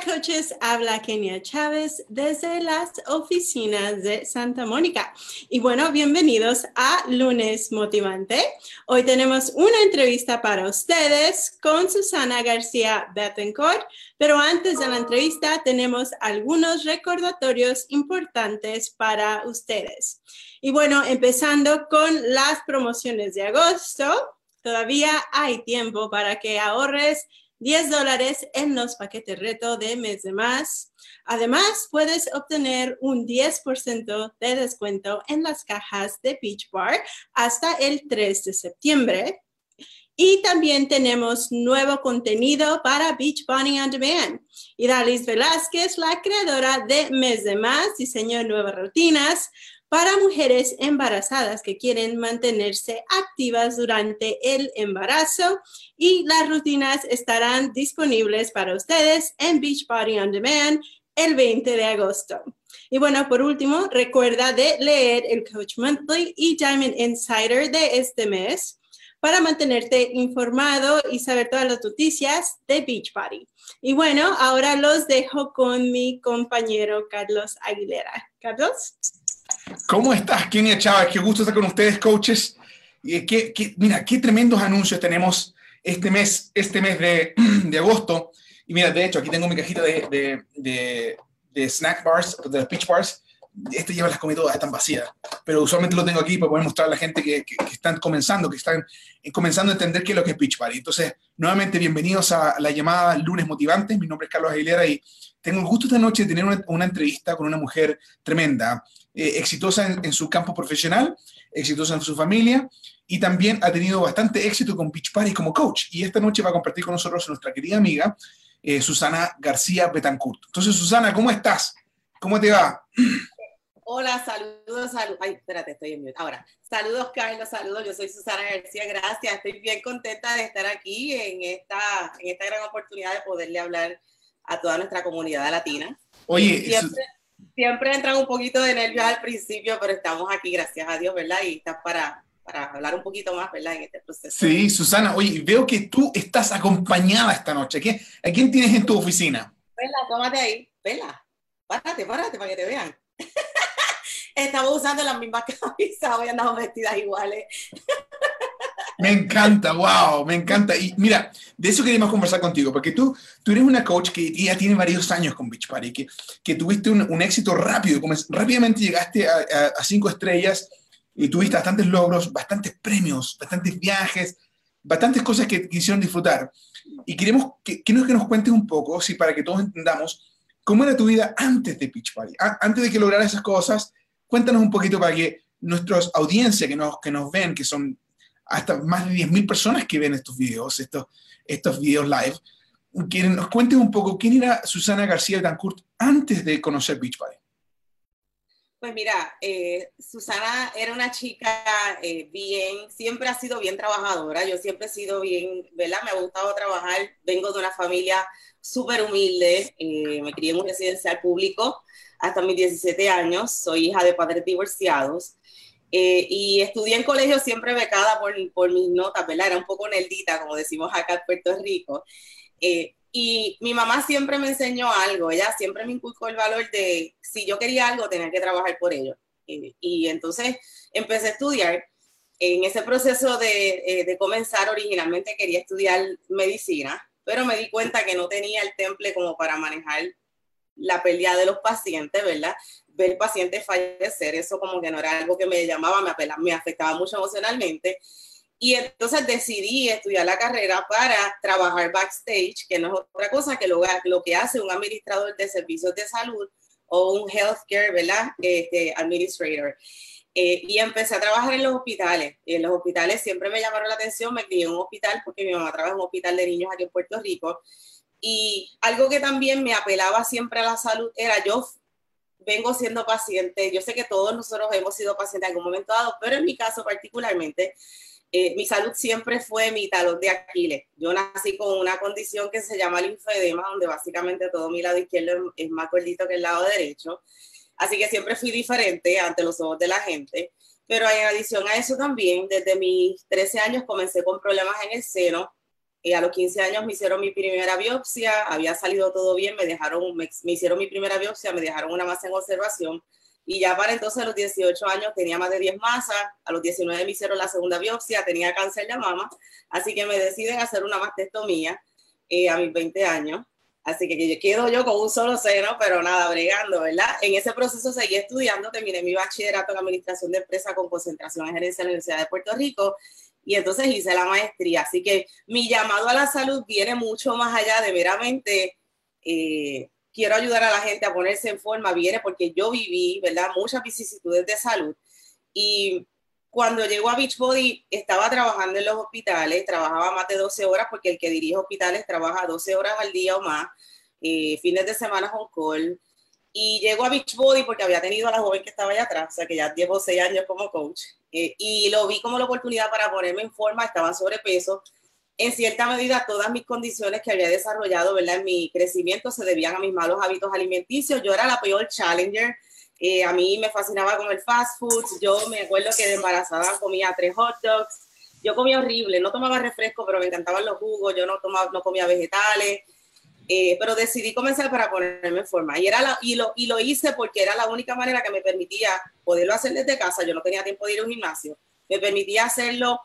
Hola coaches, habla Kenia Chávez desde las oficinas de Santa Mónica. Y bueno, bienvenidos a Lunes Motivante. Hoy tenemos una entrevista para ustedes con Susana García Bettencourt, pero antes de la entrevista tenemos algunos recordatorios importantes para ustedes. Y bueno, empezando con las promociones de agosto, todavía hay tiempo para que ahorres 10 dólares en los paquetes reto de mes de más. Además, puedes obtener un 10% de descuento en las cajas de Beach Bar hasta el 3 de septiembre. Y también tenemos nuevo contenido para Beach Bunny On Demand. Y Dalis Velázquez, la creadora de Mes de Más, diseñó nuevas rutinas para mujeres embarazadas que quieren mantenerse activas durante el embarazo y las rutinas estarán disponibles para ustedes en Beachbody On Demand el 20 de agosto. Y bueno, por último, recuerda de leer el Coach Monthly y Diamond Insider de este mes para mantenerte informado y saber todas las noticias de Beachbody. Y bueno, ahora los dejo con mi compañero Carlos Aguilera. Carlos. ¿Cómo estás, Kenia Chávez? Qué gusto estar con ustedes, coaches. Y qué, mira, qué tremendos anuncios tenemos este mes, este mes de, de, agosto. Y mira, de hecho, aquí tengo mi cajita de, de, de, snack bars, de los peach bars. Este lleva las comí todas, están vacías. Pero usualmente lo tengo aquí para poder mostrar a la gente que, que, están comenzando, que están comenzando a entender qué es lo que es Peach Bar. Entonces, nuevamente, bienvenidos a la llamada Lunes Motivantes. Mi nombre es Carlos Aguilera y tengo el gusto esta noche de tener una, una entrevista con una mujer tremenda. Eh, exitosa en, su campo profesional, exitosa en su familia y también ha tenido bastante éxito con Beach Party como coach. Y esta noche va a compartir con nosotros nuestra querida amiga eh, Susana García Betancourt. Entonces, Susana, ¿cómo estás? ¿Cómo te va? Hola, saludos, saludos. Ay, espérate, estoy en mute. Ahora, saludos, Carlos, saludos. Yo soy Susana García, gracias. Estoy bien contenta de estar aquí en esta, en esta gran oportunidad de poderle hablar a toda nuestra comunidad latina. Oye, siempre, siempre entran un poquito de nervios al principio, pero estamos aquí, gracias a Dios, ¿verdad? Y estás para, para hablar un poquito más, ¿verdad? En este proceso. Sí, Susana, oye, veo que tú estás acompañada esta noche. ¿A quién tienes en tu oficina? Vela, tómate ahí, vela. Párate, párate para que te vean. Estamos usando las mismas camisas, hoy andamos vestidas iguales. Me encanta, wow, me encanta. Y mira, de eso queríamos conversar contigo, porque tú, tú eres una coach que ya tiene varios años con Beach Party, que, que tuviste un, un éxito rápido, como rápidamente llegaste a, a, cinco estrellas y tuviste bastantes logros, bastantes premios, bastantes viajes, bastantes cosas que quisieron disfrutar. Y queremos que, que, nos, que nos cuentes un poco, sí, para que todos entendamos, cómo era tu vida antes de Beach Party, antes de que lograras esas cosas. Cuéntanos un poquito para que nuestros audiencia que nos, que nos ven, que son hasta más de 10.000 personas que ven estos videos, estos, estos videos live, que nos cuentes un poco quién era Susana García Dancourt antes de conocer Beachbody. Pues mira, eh, Susana era una chica eh, bien, siempre ha sido bien trabajadora, yo siempre he sido bien, ¿verdad? Me ha gustado trabajar, vengo de una familia súper humilde, eh, me crié en un residencial público hasta mis 17 años, soy hija de padres divorciados, eh, y estudié en colegio siempre becada por, por, mis notas, ¿verdad? Era un poco nerdita, como decimos acá en Puerto Rico. Eh, y mi mamá siempre me enseñó algo, ella siempre me inculcó el valor de si yo quería algo, tenía que trabajar por ello. Eh, y entonces empecé a estudiar. En ese proceso de, de comenzar, originalmente quería estudiar medicina, pero me di cuenta que no tenía el temple como para manejar la pelea de los pacientes, ¿verdad? Ver pacientes fallecer, eso como que no era algo que me llamaba, me, me afectaba mucho emocionalmente. Y entonces decidí estudiar la carrera para trabajar backstage, que no es otra cosa que lo, lo que hace un administrador de servicios de salud o un healthcare, ¿verdad? Este, administrator. Eh, y empecé a trabajar en los hospitales. En los hospitales siempre me llamaron la atención, me crié en un hospital porque mi mamá trabaja en un hospital de niños aquí en Puerto Rico. Y algo que también me apelaba siempre a la salud era yo vengo siendo paciente, yo sé que todos nosotros hemos sido pacientes en algún momento dado, pero en mi caso particularmente, eh, mi salud siempre fue mi talón de Aquiles. Yo nací con una condición que se llama linfedema, donde básicamente todo mi lado izquierdo es más gordito que el lado derecho. Así que siempre fui diferente ante los ojos de la gente. Pero en adición a eso también, desde mis 13 años comencé con problemas en el seno, Eh, a los 15 años me hicieron mi primera biopsia, había salido todo bien, me dejaron, me, hicieron mi primera biopsia, me dejaron una masa en observación y ya para entonces a los 18 años tenía más de 10 masas, a los 19 me hicieron la segunda biopsia, tenía cáncer de mama, así que me deciden hacer una mastectomía eh, a mis 20 años. Así que quedo yo con un solo seno, pero nada, bregando, ¿verdad? En ese proceso seguí estudiando, terminé mi bachillerato en administración de empresa con concentración en gerencia en la Universidad de Puerto Rico y entonces hice la maestría. Así que mi llamado a la salud viene mucho más allá de meramente eh, quiero ayudar a la gente a ponerse en forma, viene porque yo viví, ¿verdad? Muchas vicisitudes de salud y cuando llegó a Beachbody estaba trabajando en los hospitales, trabajaba más de 12 horas porque el que dirige hospitales trabaja 12 horas al día o más, eh, fines de semana on call. Y llegó a Beachbody porque había tenido a la joven que estaba allá atrás, o sea que ya llevo 6 años como coach. Eh, y lo vi como la oportunidad para ponerme en forma, estaba sobrepeso. En cierta medida, todas mis condiciones que había desarrollado, ¿verdad? En mi crecimiento se debían a mis malos hábitos alimenticios. Yo era la peor challenger eh, a mí me fascinaba comer fast food. Yo me acuerdo que de embarazada comía tres hot dogs. Yo comía horrible, no tomaba refresco, pero me encantaban los jugos. Yo no, tomaba, no comía vegetales. Eh, pero decidí comenzar para ponerme en forma. Y, era y, lo, y lo hice porque era la única manera que me permitía poderlo hacer desde casa. Yo no tenía tiempo de ir a un gimnasio. Me permitía hacerlo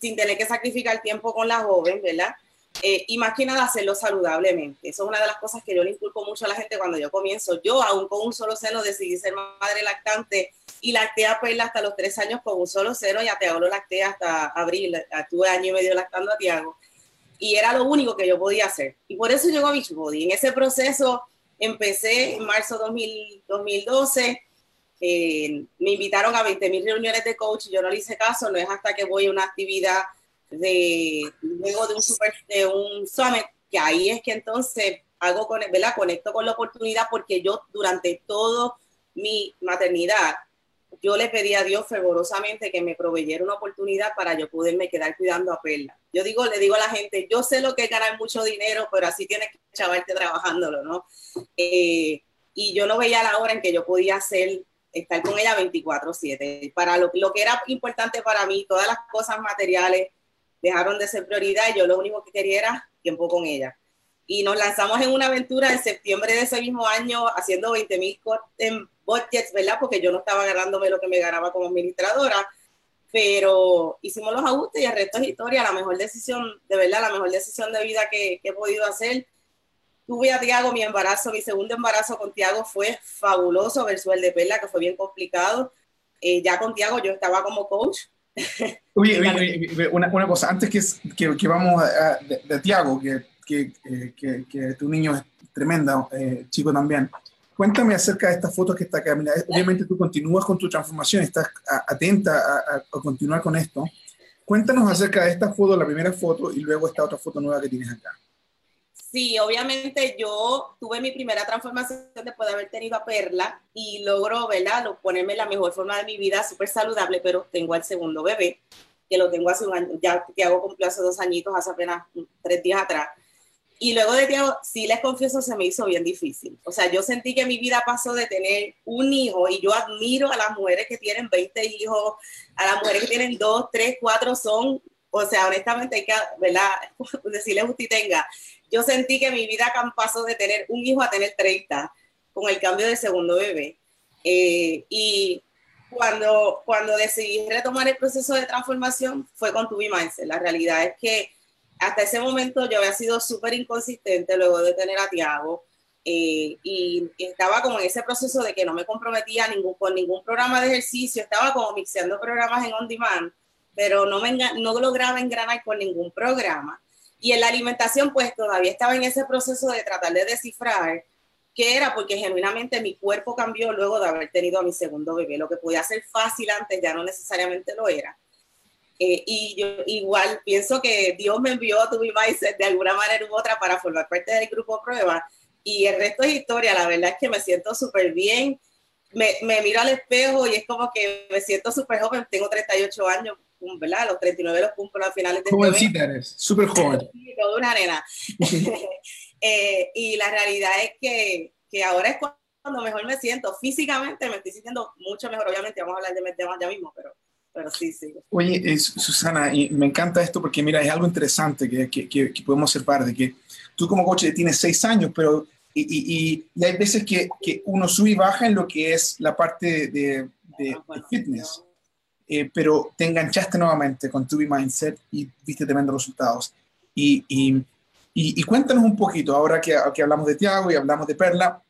sin tener que sacrificar tiempo con la joven, ¿verdad? Eh, y más que nada hacerlo saludablemente. Eso es una de las cosas que yo le inculco mucho a la gente cuando yo comienzo. Yo, aún con un solo seno, decidí ser madre lactante y lacté a Perla hasta los tres años con un solo seno y a Tiago lo lacté hasta abril. Tuve año y medio lactando a Tiago. Y era lo único que yo podía hacer. Y por eso llegó Beachbody. En ese proceso empecé en marzo de 2012. Eh, me invitaron a 20 mil reuniones de coach. Yo no le hice caso. No es hasta que voy a una actividad de luego de un super de un summit que ahí es que entonces hago ¿verdad? conecto con la oportunidad porque yo durante todo mi maternidad yo le pedí a Dios fervorosamente que me proveyera una oportunidad para yo poderme quedar cuidando a Perla. Yo digo, le digo a la gente, yo sé lo que es ganar mucho dinero, pero así tienes que chavarte trabajándolo, ¿no? Eh, y yo no veía la hora en que yo podía hacer, estar con ella 24/7. Para lo, lo que era importante para mí, todas las cosas materiales, dejaron de ser prioridad y yo lo único que quería era tiempo con ella. Y nos lanzamos en una aventura en septiembre de ese mismo año haciendo 20 mil en budgets, ¿verdad? Porque yo no estaba ganándome lo que me ganaba como administradora, pero hicimos los ajustes y el resto es historia, la mejor decisión, de verdad, la mejor decisión de vida que, he podido hacer. Tuve a Tiago, mi embarazo, mi segundo embarazo con Tiago fue fabuloso versus el de Perla, que fue bien complicado. Eh, ya con Tiago yo estaba como coach, Oye, una, una, cosa, antes que, que, vamos a, de, Tiago, que, que, que, tu niño es tremenda, eh, chico también, cuéntame acerca de estas fotos que está acá. obviamente tú continúas con tu transformación, estás atenta a, a, continuar con esto. Cuéntanos acerca de esta foto, la primera foto, y luego esta otra foto nueva que tienes acá. Sí, obviamente yo tuve mi primera transformación después de haber tenido a Perla y logro, ¿verdad? Ponerme la mejor forma de mi vida, súper saludable, pero tengo al segundo bebé, que lo tengo hace un año, ya Tiago cumplió hace dos añitos, hace apenas tres días atrás. Y luego de Tiago, sí les confieso, se me hizo bien difícil. O sea, yo sentí que mi vida pasó de tener un hijo y yo admiro a las mujeres que tienen 20 hijos, a las mujeres que tienen dos, tres, cuatro, son, o sea, honestamente hay que, ¿verdad? Decirles usted tenga yo sentí que mi vida pasó de tener un hijo a tener 30 con el cambio del segundo bebé. Eh, y cuando, cuando decidí retomar el proceso de transformación fue con Tubi Mindset. La realidad es que hasta ese momento yo había sido súper inconsistente luego de tener a Tiago eh, y estaba como en ese proceso de que no me comprometía ningún, con ningún programa de ejercicio, estaba como mixeando programas en on demand, pero no, me, no lograba engranar con ningún programa. Y en la alimentación, pues todavía estaba en ese proceso de tratar de descifrar qué era, porque genuinamente mi cuerpo cambió luego de haber tenido a mi segundo bebé. Lo que podía ser fácil antes ya no necesariamente lo era. Eh, y yo igual pienso que Dios me envió a tu Mindset de alguna manera u otra para formar parte del grupo prueba. Y el resto es historia. La verdad es que me siento súper bien. Me, me miro al espejo y es como que me siento súper joven. Tengo 38 años ¿verdad? Los 39 los cumplo a finales de Jovencita este eres, súper joven. Sí, toda una nena. eh, y la realidad es que, que, ahora es cuando mejor me siento. Físicamente me estoy sintiendo mucho mejor. Obviamente vamos a hablar de temas ya mismo, pero pero sí, sí. Oye, Susana, y me encanta esto porque mira, es algo interesante que, que, que, podemos observar, de que tú como coach tienes seis años, pero y, y, y hay veces que, que, uno sube y baja en lo que es la parte de, de, ah, fitness, eh, pero te enganchaste nuevamente con Tubi Mindset y viste tremendos resultados. Y, y, y, cuéntanos un poquito, ahora que, que hablamos de Tiago y hablamos de Perla,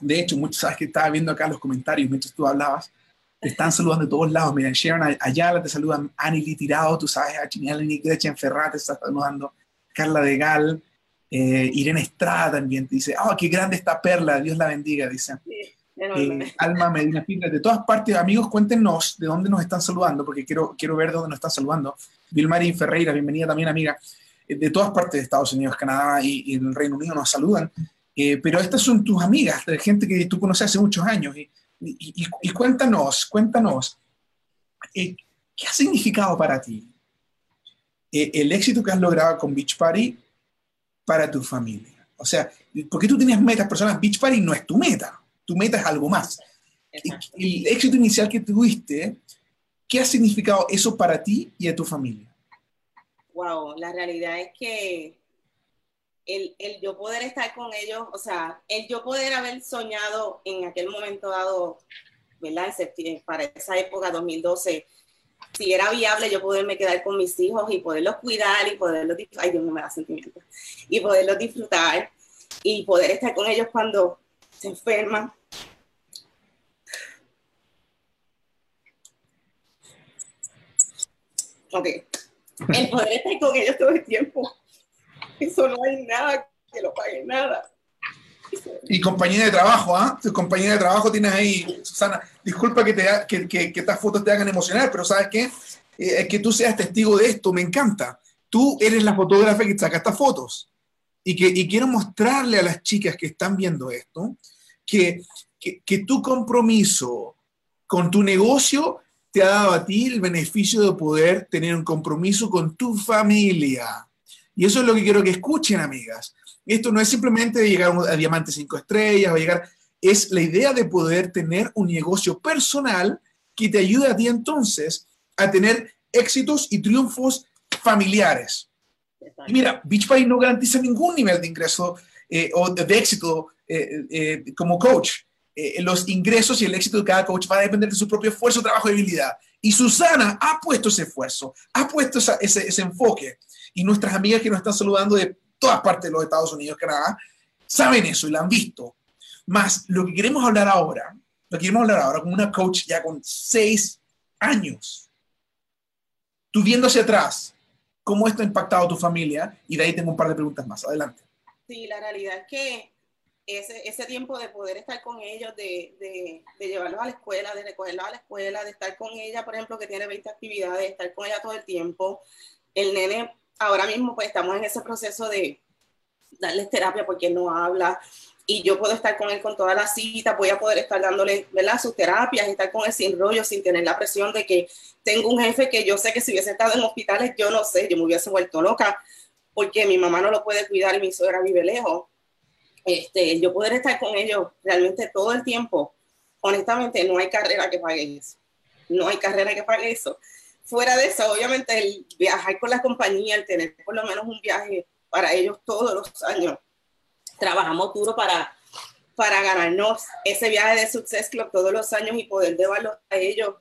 de hecho, muchos sabes que estaba viendo acá los comentarios mientras tú hablabas, te están saludando de todos lados. Mira, Sharon Ayala te saludan, Annie Tirado, tú sabes, a Chinial Gretchen Ferrat te está saludando, Carla de Gal, eh, Irene Estrada también te dice, oh, qué grande esta perla, Dios la bendiga, dice. Eh, Alma Medina de todas partes, amigos, cuéntenos de dónde nos están saludando, porque quiero, quiero ver de dónde nos están saludando. Vilmarín Ferreira, bienvenida también, amiga. Eh, de todas partes de Estados Unidos, Canadá y, y el Reino Unido nos saludan. pero estas son tus amigas, de gente que tú conoces hace muchos años. Y, y, cuéntanos, cuéntanos, ¿qué ha significado para ti el éxito que has logrado con Beach Party para tu familia. O sea, porque tú tienes metas personas, Beach Party no es tu meta, tu meta es algo más. El éxito inicial que tuviste, ¿qué ha significado eso para ti y a tu familia? Wow, la realidad es que el, el, yo poder estar con ellos, o sea, el yo poder haber soñado en aquel momento dado, ¿verdad? Para esa época, 2012, si era viable yo poderme quedar con mis hijos y poderlos cuidar y poderlos disfrutar, ay Dios me da sentimiento, y poderlos disfrutar y poder estar con ellos cuando se enferman. Ok, el poder estar con ellos todo el tiempo, eso no hay nada que lo pague nada. Y compañía de trabajo, ¿ah? Tu compañía de trabajo tienes ahí, Susana. Disculpa que, te, que, que, que estas fotos te hagan emocionar, pero ¿sabes qué? Eh, que tú seas testigo de esto, me encanta. Tú eres la fotógrafa que saca estas fotos. Y, que, y quiero mostrarle a las chicas que están viendo esto que, que tu compromiso con tu negocio te ha dado a ti el beneficio de poder tener un compromiso con tu familia. Y eso es lo que quiero que escuchen, amigas. Esto no es simplemente llegar a Diamante 5 estrellas o llegar, es la idea de poder tener un negocio personal que te ayude a ti entonces a tener éxitos y triunfos familiares. Mira, Beachbody no garantiza ningún nivel de ingreso eh, o de, éxito eh, eh, como coach. los ingresos y el éxito de cada coach va a depender de su propio esfuerzo, trabajo y habilidad. Y Susana ha puesto ese esfuerzo, ha puesto ese, enfoque. Y nuestras amigas que nos están saludando de todas partes de los Estados Unidos, Canadá, saben eso y lo han visto. Más lo que queremos hablar ahora, lo que queremos hablar ahora con una coach ya con seis años, tú viendo hacia atrás, cómo esto ha impactado a tu familia, y de ahí tengo un par de preguntas más. Adelante. Sí, la realidad es que ese, ese tiempo de poder estar con ellos, de, de, llevarlos a la escuela, de recogerlos a la escuela, de estar con ella, por ejemplo, que tiene 20 actividades, estar con ella todo el tiempo. El nene ahora mismo pues estamos en ese proceso de darles terapia porque no habla y yo puedo estar con él con toda la cita, voy a poder estar dándole ¿verdad? sus terapias, estar con él sin rollo, sin tener la presión de que tengo un jefe que yo sé que si hubiese estado en hospitales, yo no sé, yo me hubiese vuelto loca porque mi mamá no lo puede cuidar y mi suegra vive lejos. Este, yo poder estar con ellos realmente todo el tiempo, honestamente no hay carrera que pague eso. No hay carrera que pague eso fuera de eso, obviamente el viajar con la compañía, el tener por lo menos un viaje para ellos todos los años, trabajamos duro para, para ganarnos ese viaje de Success Club todos los años y poder llevarlos a ellos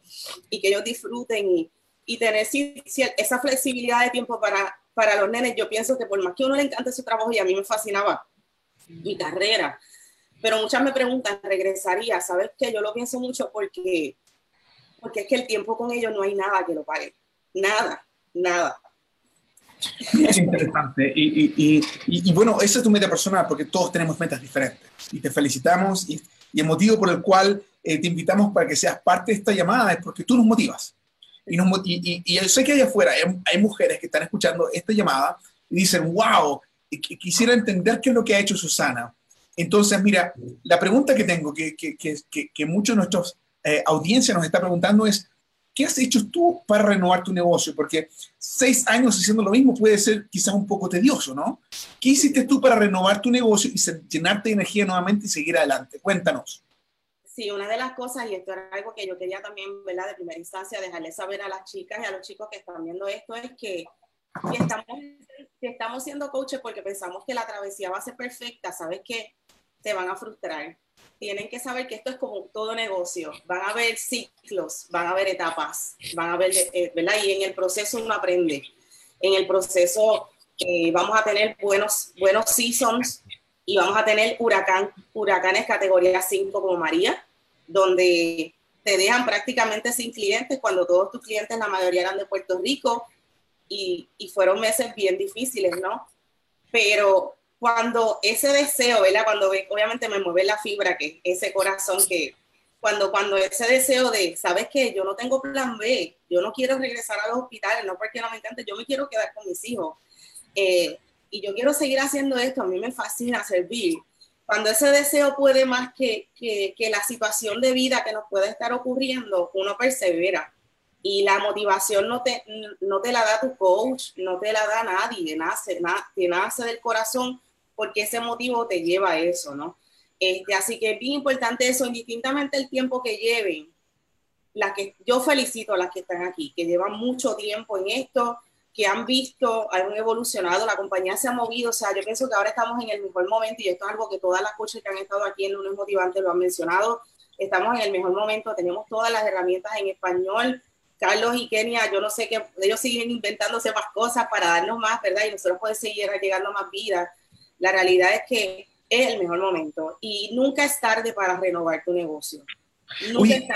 y que ellos disfruten y, tener esa flexibilidad de tiempo para, para los nenes. Yo pienso que por más que uno le encante su trabajo y a mí me fascinaba mi carrera, pero muchas me preguntan, ¿regresaría? ¿Sabes qué? Yo lo pienso mucho porque porque es que el tiempo con ellos no hay nada que lo pague. Nada, nada. Es interesante. Y, y, y, bueno, esa es tu meta personal, porque todos tenemos metas diferentes. Y te felicitamos. Y, el motivo por el cual eh, te invitamos para que seas parte de esta llamada es porque tú nos motivas. Y, nos, yo sé que allá afuera hay, mujeres que están escuchando esta llamada y dicen, wow, quisiera entender qué es lo que ha hecho Susana. Entonces, mira, la pregunta que tengo, que, que, que, que muchos de nuestros eh, audiencia nos está preguntando es, ¿qué has hecho tú para renovar tu negocio? Porque seis años haciendo lo mismo puede ser quizás un poco tedioso, ¿no? ¿Qué hiciste tú para renovar tu negocio y llenarte de energía nuevamente y seguir adelante? Cuéntanos. Sí, una de las cosas, y esto era algo que yo quería también, ¿verdad? De primera instancia, dejarles saber a las chicas y a los chicos que están viendo esto, es que si estamos, si estamos siendo coaches porque pensamos que la travesía va a ser perfecta, ¿sabes qué? Te van a frustrar. Tienen que saber que esto es como todo negocio. Van a haber ciclos, van a haber etapas, van a haber, eh, ¿verdad? Y en el proceso uno aprende. En el proceso eh, vamos a tener buenos, buenos seasons y vamos a tener huracán, huracanes categoría 5 como María, donde te dejan prácticamente sin clientes cuando todos tus clientes, la mayoría eran de Puerto Rico, y, y fueron meses bien difíciles, ¿no? Pero cuando ese deseo, ¿verdad? Cuando obviamente me mueve la fibra, que ese corazón que, cuando, cuando ese deseo de, ¿sabes qué? Yo no tengo plan B, yo no quiero regresar a los hospitales, no porque no me encante, yo me quiero quedar con mis hijos. Eh, y yo quiero seguir haciendo esto, a mí me fascina servir cuando ese deseo puede más que, que, que, la situación de vida que nos puede estar ocurriendo, uno persevera. Y la motivación no te, no te la da tu coach, no te la da nadie, nace, te nace del corazón porque ese motivo te lleva a eso, ¿no? Este, así que es bien importante eso, indistintamente el tiempo que lleven. Las que, yo felicito a las que están aquí, que llevan mucho tiempo en esto, que han visto, han evolucionado, la compañía se ha movido, o sea, yo pienso que ahora estamos en el mejor momento y esto es algo que todas las coaches que han estado aquí en Lunes Motivante lo han mencionado, estamos en el mejor momento, tenemos todas las herramientas en español, Carlos y Kenia, yo no sé qué, ellos siguen inventándose más cosas para darnos más, ¿verdad? Y nosotros podemos seguir llegando más vida. La realidad es que es el mejor momento y nunca es tarde para renovar tu negocio. Oye,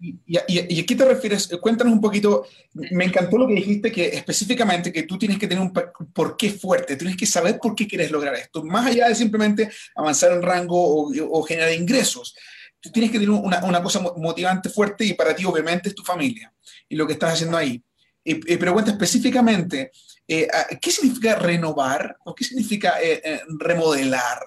y, y, a qué te refieres? Cuéntanos un poquito. Me encantó lo que dijiste, que específicamente que tú tienes que tener un porqué fuerte, tienes que saber por qué quieres lograr esto, más allá de simplemente avanzar en rango o, o generar ingresos. Tú tienes que tener una, una, cosa motivante fuerte y para ti obviamente es tu familia y lo que estás haciendo ahí. Eh, pero cuenta específicamente, eh, ¿qué significa renovar o qué significa eh, eh, remodelar?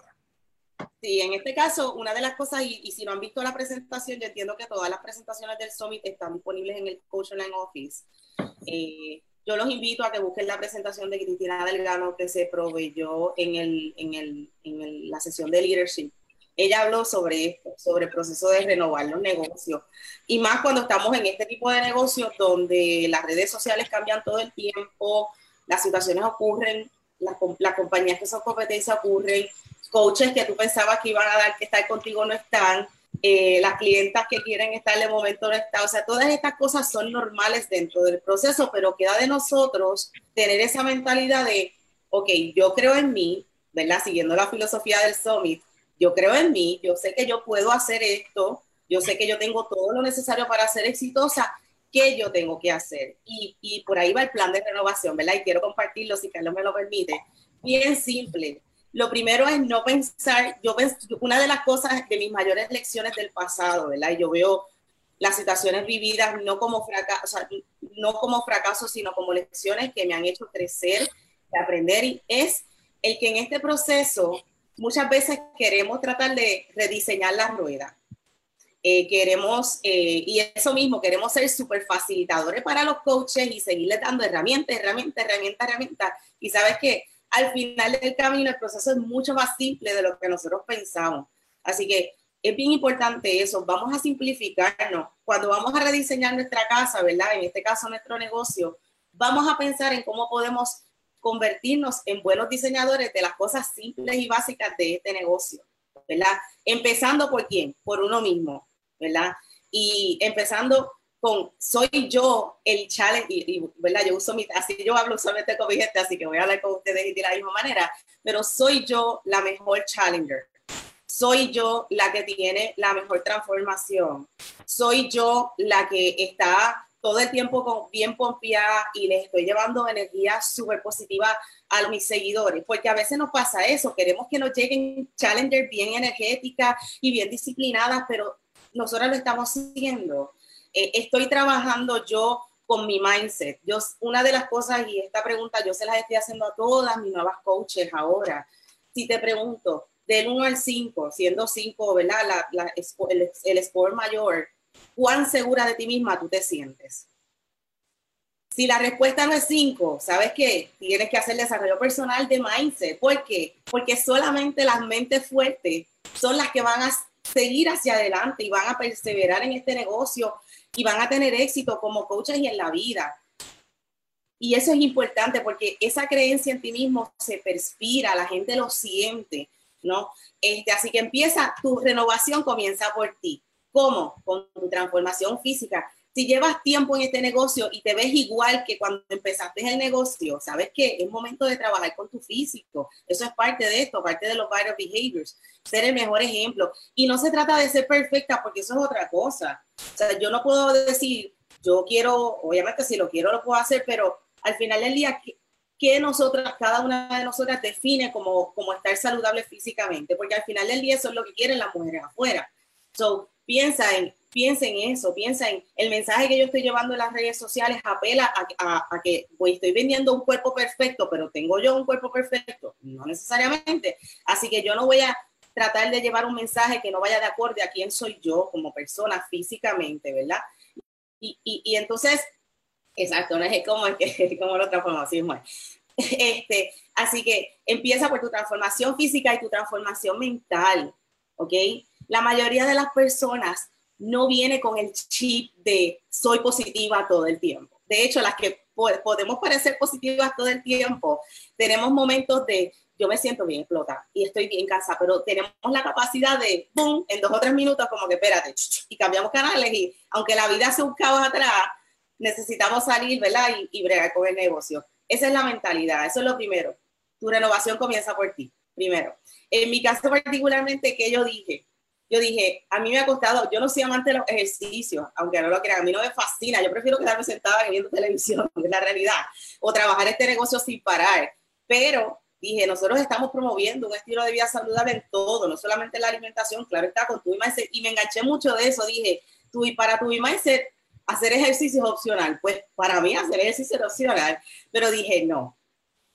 Sí, en este caso, una de las cosas, y, si no han visto la presentación, yo entiendo que todas las presentaciones del Summit están disponibles en el Coach Online Office. Eh, yo los invito a que busquen la presentación de Cristina Delgado que se proveyó en, el, en, el, en la sesión de leadership. Ella habló sobre esto, sobre el proceso de renovar los negocios. Y más cuando estamos en este tipo de negocios donde las redes sociales cambian todo el tiempo, las situaciones ocurren, las, las compañías que son competencia ocurren, coaches que tú pensabas que iban a dar que estar contigo no están, eh, las clientas que quieren estar de momento no están, o sea, todas estas cosas son normales dentro del proceso, pero queda de nosotros tener esa mentalidad de, ok, yo creo en mí, ¿verdad? Siguiendo la filosofía del Summit, yo creo en mí, yo sé que yo puedo hacer esto, yo sé que yo tengo todo lo necesario para ser exitosa, ¿qué yo tengo que hacer? Y, y por ahí va el plan de renovación, ¿verdad? Y quiero compartirlo si Carlos me lo permite. Bien simple lo primero es no pensar, yo una de las cosas de mis mayores lecciones del pasado, ¿verdad? Yo veo las situaciones vividas no como fracaso, no como fracaso, sino como lecciones que me han hecho crecer, de aprender, y es el que en este proceso muchas veces queremos tratar de rediseñar la rueda. Eh, queremos, eh, y eso mismo, queremos ser súper facilitadores para los coaches y seguirles dando herramientas, herramientas, herramientas, herramientas. Y sabes que al final del camino el proceso es mucho más simple de lo que nosotros pensamos. Así que es bien importante eso, vamos a simplificarnos. Cuando vamos a rediseñar nuestra casa, ¿verdad? En este caso nuestro negocio, vamos a pensar en cómo podemos convertirnos en buenos diseñadores de las cosas simples y básicas de este negocio, ¿verdad? Empezando por quién? Por uno mismo, ¿verdad? Y empezando con soy yo el challenge, y, ¿verdad? Yo uso mi, así yo hablo solamente con mi gente, así que voy a hablar con ustedes de la misma manera, pero soy yo la mejor challenger. Soy yo la que tiene la mejor transformación. Soy yo la que está todo el tiempo con, bien pompeada y les estoy llevando energía súper positiva a mis seguidores, porque a veces nos pasa eso, queremos que nos lleguen challengers bien energéticas y bien disciplinadas, pero nosotros lo estamos siguiendo eh, estoy trabajando yo con mi mindset. Yo, una de las cosas, y esta pregunta yo se las estoy haciendo a todas mis nuevas coaches ahora. Si te pregunto, del 1 al 5, siendo 5, ¿verdad? La, el, el score mayor, ¿cuán segura de ti misma tú te sientes? Si la respuesta no es 5, ¿sabes qué? Tienes que hacer desarrollo personal de mindset. ¿Por qué? Porque solamente las mentes fuertes son las que van a seguir hacia adelante y van a perseverar en este negocio y van a tener éxito como coaches y en la vida. Y eso es importante porque esa creencia en ti mismo se perspira, la gente lo siente, ¿no? Este, así que empieza, tu renovación comienza por ti. ¿Cómo? Con tu transformación física. Si llevas tiempo en este negocio y te ves igual que cuando empezaste el negocio, sabes que es momento de trabajar con tu físico. Eso es parte de esto, parte de los vital behaviors. Ser el mejor ejemplo. Y no se trata de ser perfecta porque eso es otra cosa. O sea, yo no puedo decir, yo quiero, obviamente si lo quiero lo puedo hacer, pero al final del día, ¿qué, nosotras, cada una de nosotras define como, como estar saludable físicamente? Porque al final del día eso es lo que quieren las mujeres afuera. So, piensa en, eso, piensa en el mensaje que yo estoy llevando en las redes sociales, apela a, que pues, estoy vendiendo un cuerpo perfecto, pero tengo yo un cuerpo perfecto, no necesariamente. Así que yo no voy a tratar de llevar un mensaje que no vaya de acuerdo a quién soy yo como persona físicamente, ¿verdad? Y, y, entonces Exacto, no es como, como lo transformamos, Este, así que empieza por tu transformación física y tu transformación mental, ¿ok? La mayoría de las personas no viene con el chip de soy positiva todo el tiempo. De hecho, las que podemos parecer positivas todo el tiempo, tenemos momentos de yo me siento bien explota y estoy bien casa, pero tenemos la capacidad de, boom, en dos o tres minutos, como que espérate, y cambiamos canales y aunque la vida se un caos atrás, necesitamos salir, ¿verdad? Y, y bregar con el negocio. Esa es la mentalidad, eso es lo primero. Tu renovación comienza por ti, primero. En mi caso particularmente, que yo dije? Yo dije, a mí me ha costado, yo no soy amante de los ejercicios, aunque no lo crean, a mí no me fascina, yo prefiero quedarme sentada viendo televisión, es la realidad, o trabajar este negocio sin parar. Pero dije, nosotros estamos promoviendo un estilo de vida saludable en todo, no solamente en la alimentación, claro está, con tu mindset, y me enganché mucho de eso, dije, tú y para tu mindset hacer ejercicio es opcional. Pues para mí hacer ejercicio es opcional, pero dije no.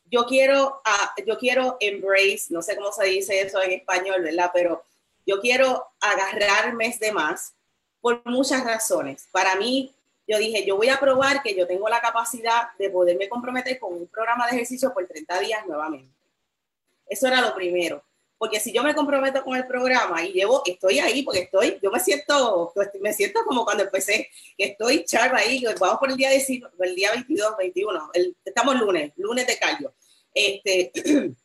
Yo quiero, uh, yo quiero embrace, no sé cómo se dice eso en español, ¿verdad? Pero yo quiero agarrar mes de más por muchas razones. Para mí, yo dije, yo voy a probar que yo tengo la capacidad de poderme comprometer con un programa de ejercicio por 30 días nuevamente. Eso era lo primero porque si yo me comprometo con el programa y llevo, estoy ahí porque estoy, yo me siento, me siento como cuando empecé, que estoy charla ahí, vamos por el día, el día 22, 21, estamos lunes, lunes de callo, este,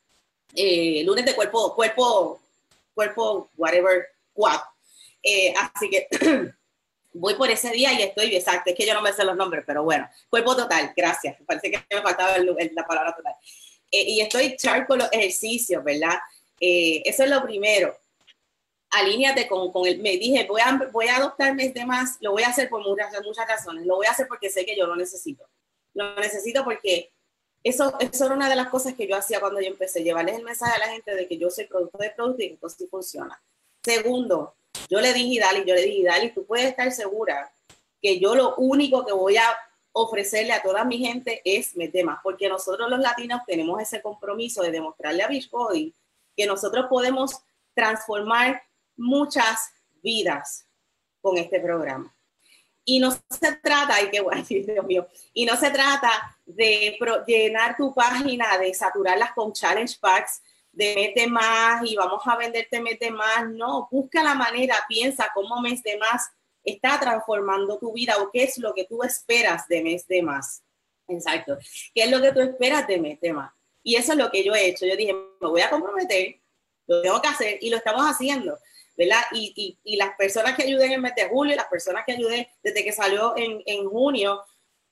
eh, lunes de cuerpo, cuerpo, cuerpo, whatever, cuatro. Eh, así que voy por ese día y estoy, exacto, es que yo no me sé los nombres, pero bueno, cuerpo total, gracias, parece que me faltaba la palabra total. Eh, y estoy char con los ejercicios, ¿verdad? Eh, eso es lo primero. Alíñate con, con el, me dije, voy a, voy a adoptar mes de más, lo voy a hacer por muchas, muchas razones, lo voy a hacer porque sé que yo lo necesito. Lo necesito porque eso, eso era una de las cosas que yo hacía cuando yo empecé, llevarles el mensaje a la gente de que yo soy producto de producto y esto sí funciona. Segundo, yo le dije, Dali, yo le dije, Dali, tú puedes estar segura que yo lo único que voy a ofrecerle a toda mi gente es más, porque nosotros los latinos tenemos ese compromiso de demostrarle a Beachbody que nosotros podemos transformar muchas vidas con este programa. Y no se trata, y qué bueno, Dios mío, y no se trata de llenar tu página, de saturarlas con challenge packs, de mete más y vamos a venderte mete más. No, busca la manera, piensa cómo mes de más está transformando tu vida o qué es lo que tú esperas de mes de más. Exacto. ¿Qué es lo que tú esperas de mes de más? Y eso es lo que yo he hecho. Yo dije, me voy a comprometer, lo tengo que hacer y lo estamos haciendo, ¿verdad? Y, y, y las personas que ayuden en el mes de julio, las personas que ayuden desde que salió en, en junio,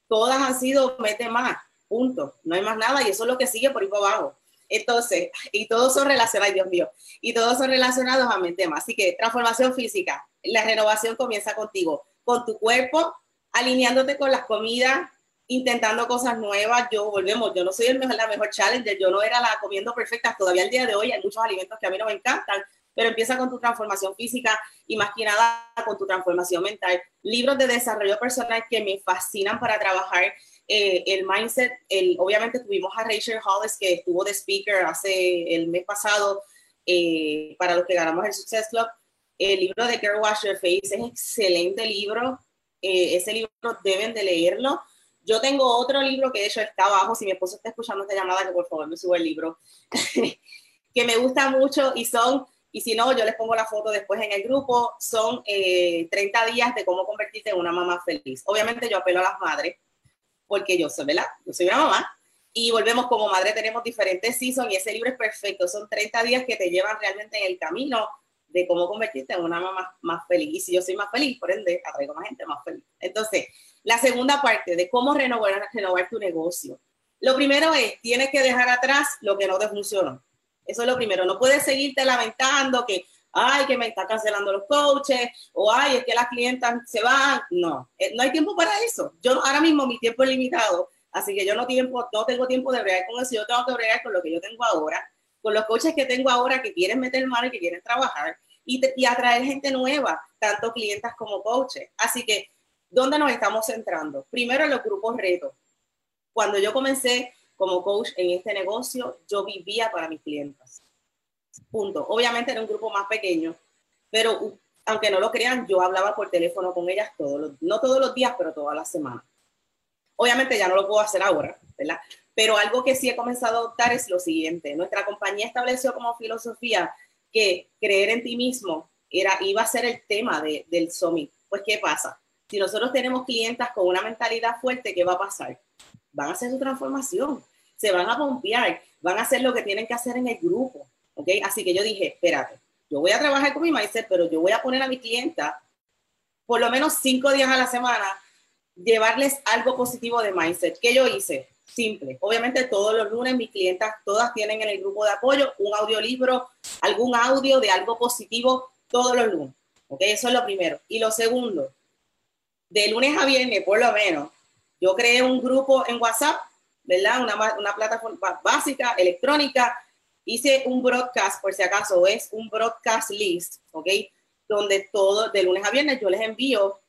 todas han sido mete más, punto. No hay más nada y eso es lo que sigue por ahí por abajo. Entonces, y todos son relacionados, Dios mío, y todos son relacionados a mente más. Así que transformación física, la renovación comienza contigo, con tu cuerpo, alineándote con las comidas intentando cosas nuevas. Yo volvemos, yo no soy el mejor, la mejor challenger, yo no era la comiendo perfecta. Todavía el día de hoy hay muchos alimentos que a mí no me encantan, pero empieza con tu transformación física y más que nada con tu transformación mental. Libros de desarrollo personal que me fascinan para trabajar eh, el mindset. El, obviamente tuvimos a Rachel Hollis que estuvo de speaker hace el mes pasado eh, para los que ganamos el Success Club. El libro de Care Wash Your Face es excelente libro. Eh, ese libro deben de leerlo yo tengo otro libro que de hecho está abajo, si mi esposo está escuchando esta llamada, que por favor me suba el libro, que me gusta mucho y son, Y si no, yo les pongo la foto después en el grupo. Son 30 eh, días de cómo convertirte en una mamá feliz. Obviamente yo apelo a las madres, porque yo soy, ¿verdad? Yo soy una mamá. Y volvemos como madre, tenemos diferentes seasons y ese libro es perfecto. Son 30 días que te llevan realmente en el camino de cómo convertirte en una mamá más feliz. Y si yo soy más feliz, por ende, atraigo más gente más feliz. Entonces, la segunda parte de cómo renovar, renovar tu negocio. Lo primero es, tienes que dejar atrás lo que no te funcionó. Eso es lo primero. No puedes seguirte lamentando que, ay, que me está cancelando los coaches, o ay, es que las clientas se van. No, eh, no hay tiempo para eso. Yo ahora mismo mi tiempo es limitado, así que yo no, tiempo, no tengo tiempo de bregar con eso. Yo tengo que bregar con lo que yo tengo ahora, con los coaches que tengo ahora que quieren meter mano y que quieren trabajar y, y atraer gente nueva, tanto clientas como coaches. Así que, ¿dónde nos estamos centrando? Primero en los grupos retos. Cuando yo comencé como coach en este negocio, yo vivía para mis clientes. Punto. Obviamente era un grupo más pequeño, pero aunque no lo crean, yo hablaba por teléfono con ellas todos los, no todos los días, pero todas las semanas. Obviamente ya no lo puedo hacer ahora, ¿verdad? Pero algo que sí he comenzado a adoptar es lo siguiente. Nuestra compañía estableció como filosofía que creer en ti mismo era, iba a ser el tema de, del summit. Pues, ¿qué pasa? Si nosotros tenemos clientas con una mentalidad fuerte, ¿qué va a pasar? Van a hacer su transformación, se van a pompear, van a hacer lo que tienen que hacer en el grupo, ¿ok? Así que yo dije, espérate, yo voy a trabajar con mi mindset, pero yo voy a poner a mi clienta por lo menos cinco días a la semana, llevarles algo positivo de mindset. ¿Qué yo hice? Simple. Obviamente todos los lunes mis clientas todas tienen en el grupo de apoyo un audiolibro, algún audio de algo positivo todos los lunes. ¿Ok? Eso es lo primero. Y lo segundo, de lunes a viernes por lo menos, yo creé un grupo en WhatsApp, ¿verdad? Una, una plataforma básica, electrónica. Hice un broadcast, por si acaso, es un broadcast list, ¿ok? Donde todo, de lunes a viernes, yo les envío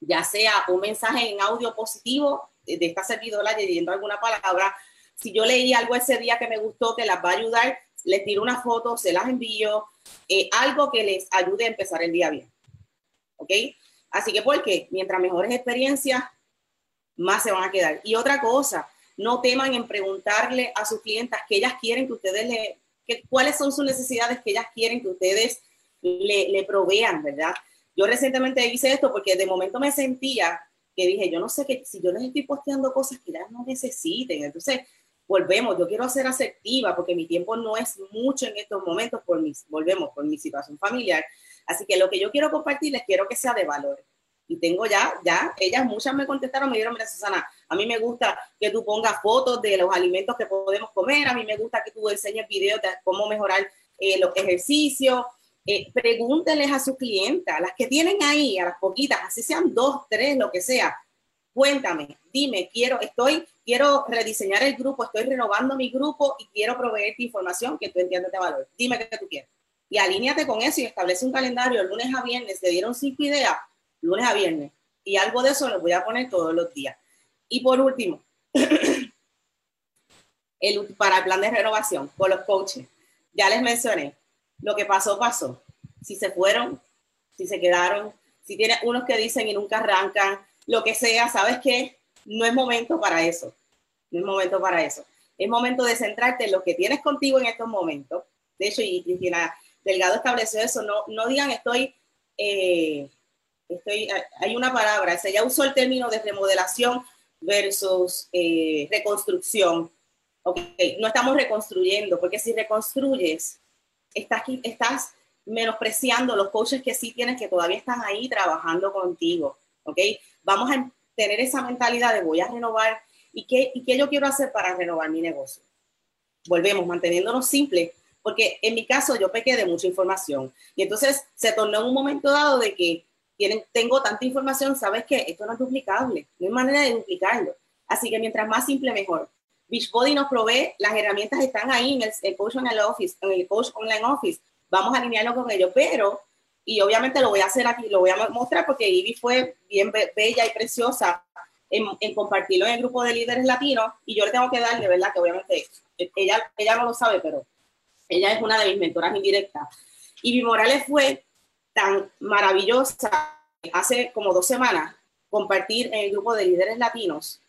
ya sea un mensaje en audio positivo de esta servidora leyendo alguna palabra. Si yo leí algo ese día que me gustó, que las va a ayudar, les tiro una foto, se las envío, eh, algo que les ayude a empezar el día bien. ¿Ok? Así que, ¿por qué? Mientras mejores experiencias, más se van a quedar. Y otra cosa, no teman en preguntarle a sus clientas qué ellas quieren que ustedes le, que, cuáles son sus necesidades que ellas quieren que ustedes le, le provean, ¿verdad? Yo recientemente hice esto porque de momento me sentía que dije, yo no sé que si yo les estoy posteando cosas que ellas no necesiten, entonces volvemos, yo quiero ser asertiva porque mi tiempo no es mucho en estos momentos por mis, volvemos, por mi situación familiar. Así que lo que yo quiero compartirles, quiero que sea de valor y tengo ya, ya, ellas muchas me contestaron, me dijeron, mira Susana, a mí me gusta que tú pongas fotos de los alimentos que podemos comer, a mí me gusta que tú enseñes videos de cómo mejorar eh, los ejercicios. Eh, a sus clientas, las que tienen ahí, a las poquitas, así sean dos, tres, lo que sea, cuéntame, dime, quiero, estoy, quiero rediseñar el grupo, estoy renovando mi grupo y quiero proveerte información que tú entiendes de valor. Dime qué tú quieres. Y alíñate con eso y establece un calendario lunes a viernes. Te dieron cinco ideas, lunes a viernes. Y algo de eso lo voy a poner todos los días. Y por último, el, para el plan de renovación con los coaches, ya les mencioné, lo que pasó, pasó. Si se fueron, si se quedaron, si tiene unos que dicen y nunca arrancan, lo que sea, ¿sabes qué? No es momento para eso. No es momento para eso. Es momento de centrarte en lo que tienes contigo en estos momentos. De hecho, y Cristina Delgado estableció eso. No, no digan estoy eh, estoy, hay una palabra, se ya usó el término de remodelación versus eh, reconstrucción. Okay, no estamos reconstruyendo, porque si reconstruyes, estás, estás menospreciando los coaches que sí tienes, que todavía están ahí trabajando contigo. ¿ok? Vamos a tener esa mentalidad de voy a renovar y qué, y qué yo quiero hacer para renovar mi negocio. Volvemos, manteniéndonos simples, porque en mi caso yo pequé de mucha información y entonces se tornó en un momento dado de que tengo tanta información, sabes que esto no es duplicable, no hay manera de duplicarlo. Así que mientras más simple, mejor. Beachbody nos provee, las herramientas están ahí en el, Coach Online Office, en el Coach Online Office. Vamos a alinearlo con ellos, pero, y obviamente lo voy a hacer aquí, lo voy a mostrar porque Ivy fue bien bella y preciosa en, en, compartirlo en el grupo de líderes latinos y yo le tengo que dar, de verdad, que obviamente ella, ella no lo sabe, pero ella es una de mis mentoras indirectas. Ivy Morales fue tan maravillosa hace como dos semanas compartir en el grupo de líderes latinos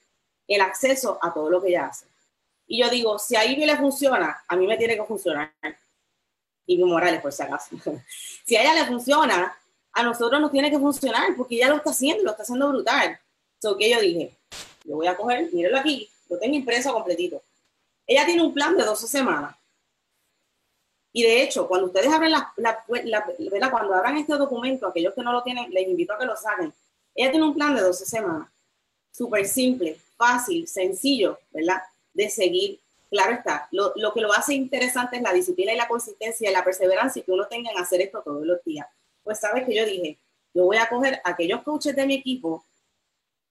el acceso a todo lo que ella hace. Y yo digo, si a Ivy le funciona, a mí me tiene que funcionar. y Morales, por si acaso. si a ella le funciona, a nosotros nos tiene que funcionar porque ella lo está haciendo, lo está haciendo brutal. So que yo dije, yo voy a coger, mírenlo aquí, lo tengo impreso completito. Ella tiene un plan de 12 semanas. Y de hecho, cuando ustedes abren la, la, la, cuando abran este documento, aquellos que no lo tienen, les invito a que lo saquen. Ella tiene un plan de 12 semanas. Súper simple, fácil, sencillo, ¿verdad? De seguir. Claro está, lo, lo, que lo hace interesante es la disciplina y la consistencia y la perseverancia que uno tenga en hacer esto todos los días. Pues sabes que yo dije, yo voy a coger a aquellos coaches de mi equipo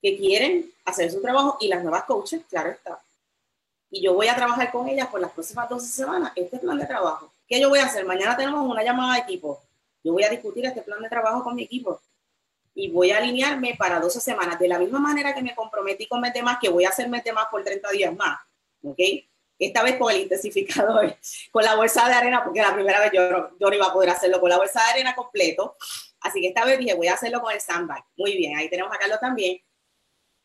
que quieren hacer su trabajo y las nuevas coaches, claro está. Y yo voy a trabajar con ellas por las próximas 12 semanas este plan de trabajo. ¿Qué yo voy a hacer? Mañana tenemos una llamada de equipo. Yo voy a discutir este plan de trabajo con mi equipo y voy a alinearme para 12 semanas. De la misma manera que me comprometí con mes de que voy a hacer mes de por 30 días más. ¿Ok? Esta vez con el intensificador, con la bolsa de arena, porque la primera vez yo, no iba a poder hacerlo con la bolsa de arena completo. Así que esta vez dije, voy a hacerlo con el sandbag. Muy bien, ahí tenemos a Carlos también.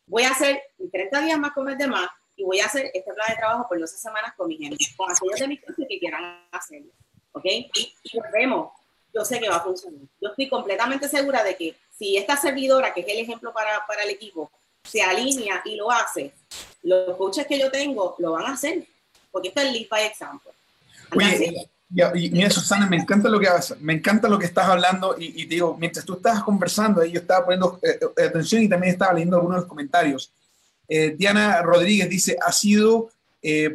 Voy a hacer 30 días más con mes de y voy a hacer este plan de trabajo por 12 semanas con mi gente, con aquellos de mi gente que quieran hacerlo. ¿Ok? Y, y vemos. Yo sé que va a funcionar. Yo estoy completamente segura de que si esta servidora, que es el ejemplo para, para el equipo, se alinea y lo hace, los coaches que yo tengo lo van a hacer, porque esto es el lead by example. Oye, y, mira, Susana, me encanta lo que haces, me encanta lo que estás hablando y, y te digo, mientras tú estabas conversando, yo estaba poniendo eh, eh, atención y también estaba leyendo algunos de los comentarios. Eh, Diana Rodríguez dice, ha sido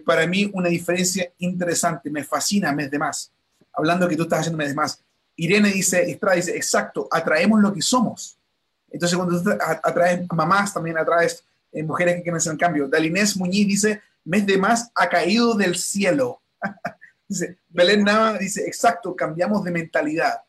para mí una diferencia interesante, me fascina mes de más, hablando que tú estás haciendo mes de más. Irene dice, dice, exacto, atraemos lo que somos. Entonces, cuando tú atraes mamás, también atraes eh, mujeres que quieren hacer cambio. Dalinés Muñiz dice, mes de más ha caído del cielo. dice, Belén Nava dice, exacto, cambiamos de mentalidad.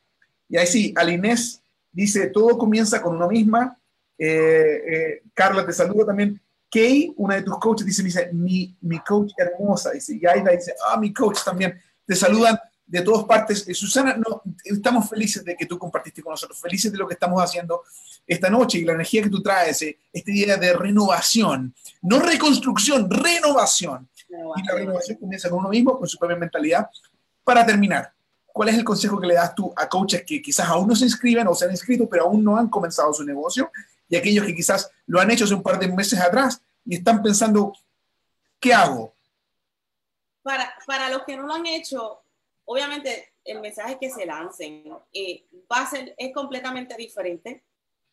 Y ahí sí, Alinés dice, todo comienza con uno misma. Eh, eh, Carla, te saludo también. Kay, una de tus coaches, dice, dice mi, mi coach hermosa. Dice, Yaida dice, ah, mi coach también. Te saludan de todas partes. Eh, Susana, no, estamos felices de que tú compartiste con nosotros, felices de lo que estamos haciendo esta noche y la energía que tú traes, eh, este día de renovación, no reconstrucción, renovación. Y la renovación comienza con uno mismo, con su propia mentalidad. Para terminar, ¿cuál es el consejo que le das tú a coaches que quizás aún no se inscriben o se han inscrito, pero aún no han comenzado su negocio? Y aquellos que quizás lo han hecho hace un par de meses atrás y están pensando, ¿qué hago? Para, para los que no lo han hecho, obviamente el mensaje que se lancen eh, va a ser, es completamente diferente.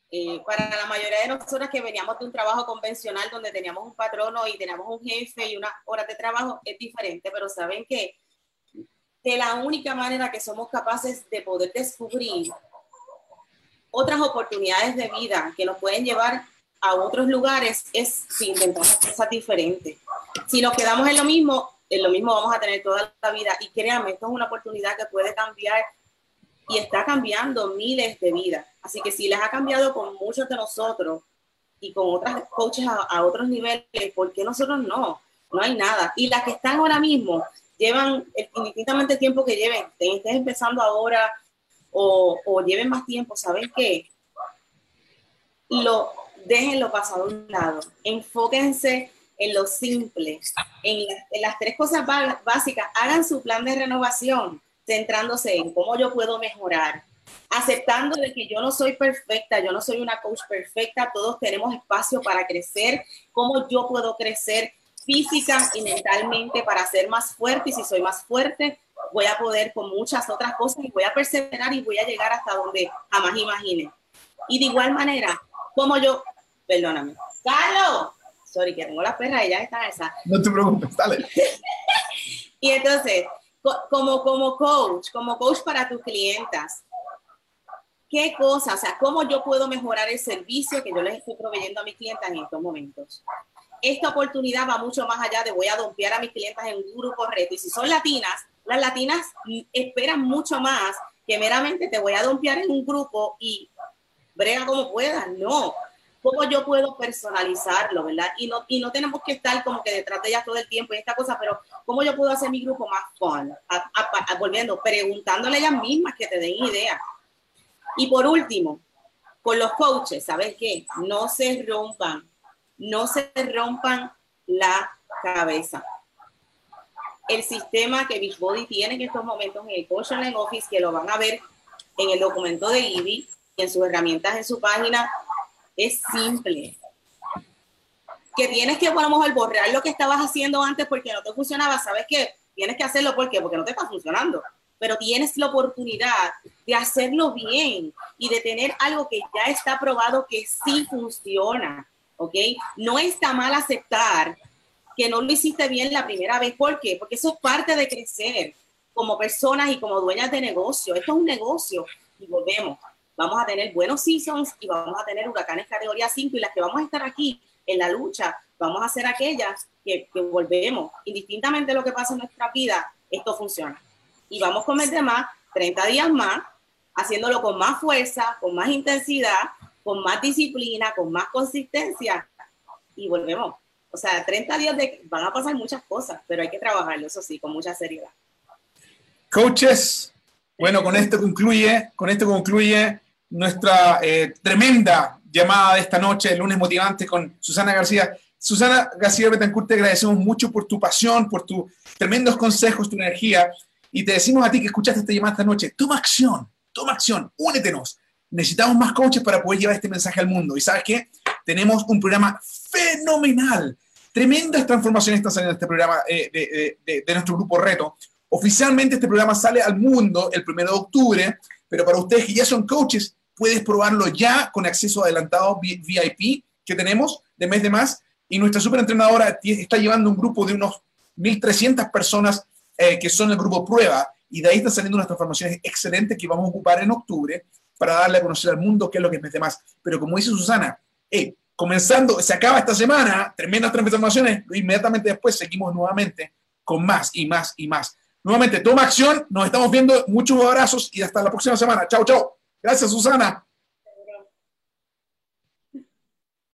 Eh, para la mayoría de nosotras que veníamos de un trabajo convencional donde teníamos un patrono y teníamos un jefe y unas horas de trabajo, es diferente, pero saben que de la única manera que somos capaces de poder descubrir otras oportunidades de vida que nos pueden llevar a otros lugares es si intentamos cosas diferentes. Si nos quedamos en lo mismo, en lo mismo vamos a tener toda la vida. Y créanme, esto es una oportunidad que puede cambiar y está cambiando miles de vidas. Así que si les ha cambiado con muchos de nosotros y con otras coaches a, otros niveles, ¿por qué nosotros no? No hay nada. Y las que están ahora mismo llevan indistintamente el tiempo que lleven, estén empezando ahora o, lleven más tiempo, ¿saben qué? Lo, déjenlo pasado a un lado. Enfóquense en lo simple, en, las tres cosas básicas, hagan su plan de renovación, centrándose en cómo yo puedo mejorar, aceptando de que yo no soy perfecta, yo no soy una coach perfecta, todos tenemos espacio para crecer, cómo yo puedo crecer física y mentalmente para ser más fuerte y si soy más fuerte voy a poder con muchas otras cosas y voy a perseverar y voy a llegar hasta donde jamás imagine. Y de igual manera, como yo, perdóname, Carlos, sorry, que tengo las perras y ya está esa. No te preocupes, dale. y entonces, como, como coach, como coach para tus clientas, ¿qué cosas, o sea, cómo yo puedo mejorar el servicio que yo les estoy proveyendo a mis clientes en estos momentos? Esta oportunidad va mucho más allá de voy a dompear a mis clientes en un grupo reto. Y si son latinas, las latinas esperan mucho más que meramente te voy a dompear en un grupo y brega como puedas. No, cómo yo puedo personalizarlo, ¿verdad? Y no, y no tenemos que estar como que detrás de ellas todo el tiempo y esta cosa, pero cómo yo puedo hacer mi grupo más fun, volviendo, preguntándole a ellas mismas que te den idea. Y por último, con los coaches, ¿sabes qué? No se rompan, no se rompan la cabeza. El sistema que Beachbody tiene en estos momentos en el Coach Office, que lo van a ver en el documento de IBI y en sus herramientas en su página, es simple. Que tienes que, bueno, al borrar lo que estabas haciendo antes porque no te funcionaba, sabes que tienes que hacerlo ¿por qué? porque no te está funcionando, pero tienes la oportunidad de hacerlo bien y de tener algo que ya está probado que sí funciona, ¿ok? No está mal aceptar que no lo hiciste bien la primera vez. ¿Por qué? Porque eso es parte de crecer como personas y como dueñas de negocio. Esto es un negocio y volvemos. Vamos a tener buenos seasons y vamos a tener huracanes categoría 5 y las que vamos a estar aquí en la lucha, vamos a ser aquellas que, volvemos. Indistintamente de lo que pasa en nuestra vida, esto funciona. Y vamos con el demás 30 días más, haciéndolo con más fuerza, con más intensidad, con más disciplina, con más consistencia y volvemos. O sea, 30 días de, van a pasar muchas cosas, pero hay que trabajarlo, eso sí, con mucha seriedad. Coaches, bueno, con esto concluye, con esto concluye nuestra eh, tremenda llamada de esta noche, el lunes motivante con Susana García. Susana García Betancourt, te agradecemos mucho por tu pasión, por tus tremendos consejos, tu energía. Y te decimos a ti que escuchaste esta llamada esta noche, toma acción, toma acción, únetenos. Necesitamos más coaches para poder llevar este mensaje al mundo. Y sabes qué? Tenemos un programa fenomenal. Tremendas transformaciones están saliendo en este programa eh, de, de, nuestro grupo Reto. Oficialmente este programa sale al mundo el primero de octubre, pero para ustedes que ya son coaches, puedes probarlo ya con acceso adelantado VIP que tenemos de mes de más. Y nuestra superentrenadora está llevando un grupo de unos 1.300 personas eh, que son el grupo prueba. Y de ahí están saliendo unas transformaciones excelentes que vamos a ocupar en octubre para darle a conocer al mundo qué es lo que es mes de más. Pero como dice Susana, comenzando, se acaba esta semana, tremendas transformaciones, inmediatamente después seguimos nuevamente con más y más y más. Nuevamente, toma acción, nos estamos viendo, muchos abrazos y hasta la próxima semana. Chao, chao. Gracias, Susana.